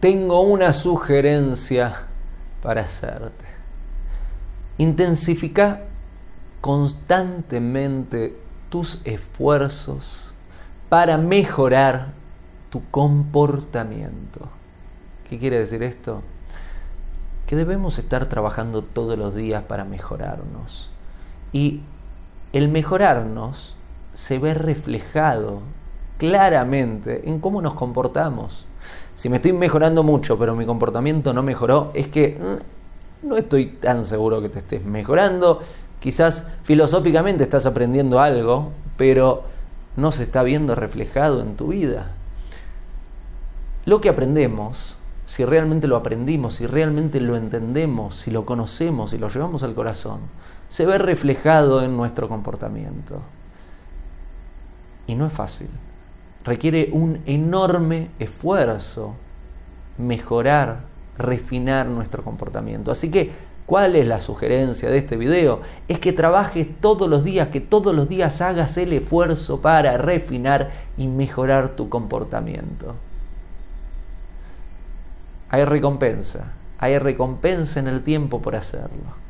tengo una sugerencia para hacerte. Intensifica constantemente tus esfuerzos para mejorar tu comportamiento. ¿Qué quiere decir esto? Que debemos estar trabajando todos los días para mejorarnos. Y el mejorarnos se ve reflejado claramente en cómo nos comportamos. Si me estoy mejorando mucho, pero mi comportamiento no mejoró, es que mm, no estoy tan seguro que te estés mejorando. Quizás filosóficamente estás aprendiendo algo, pero no se está viendo reflejado en tu vida. Lo que aprendemos, si realmente lo aprendimos, si realmente lo entendemos, si lo conocemos, si lo llevamos al corazón, se ve reflejado en nuestro comportamiento. Y no es fácil. Requiere un enorme esfuerzo mejorar, refinar nuestro comportamiento. Así que, ¿cuál es la sugerencia de este video? Es que trabajes todos los días, que todos los días hagas el esfuerzo para refinar y mejorar tu comportamiento. Hay recompensa, hay recompensa en el tiempo por hacerlo.